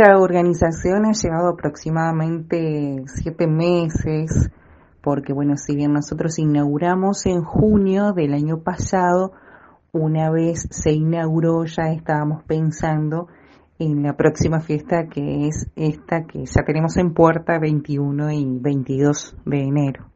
Esta organización ha llevado aproximadamente siete meses, porque bueno, si bien nosotros inauguramos en junio del año pasado, una vez se inauguró ya estábamos pensando en la próxima fiesta que es esta que ya tenemos en puerta 21 y 22 de enero.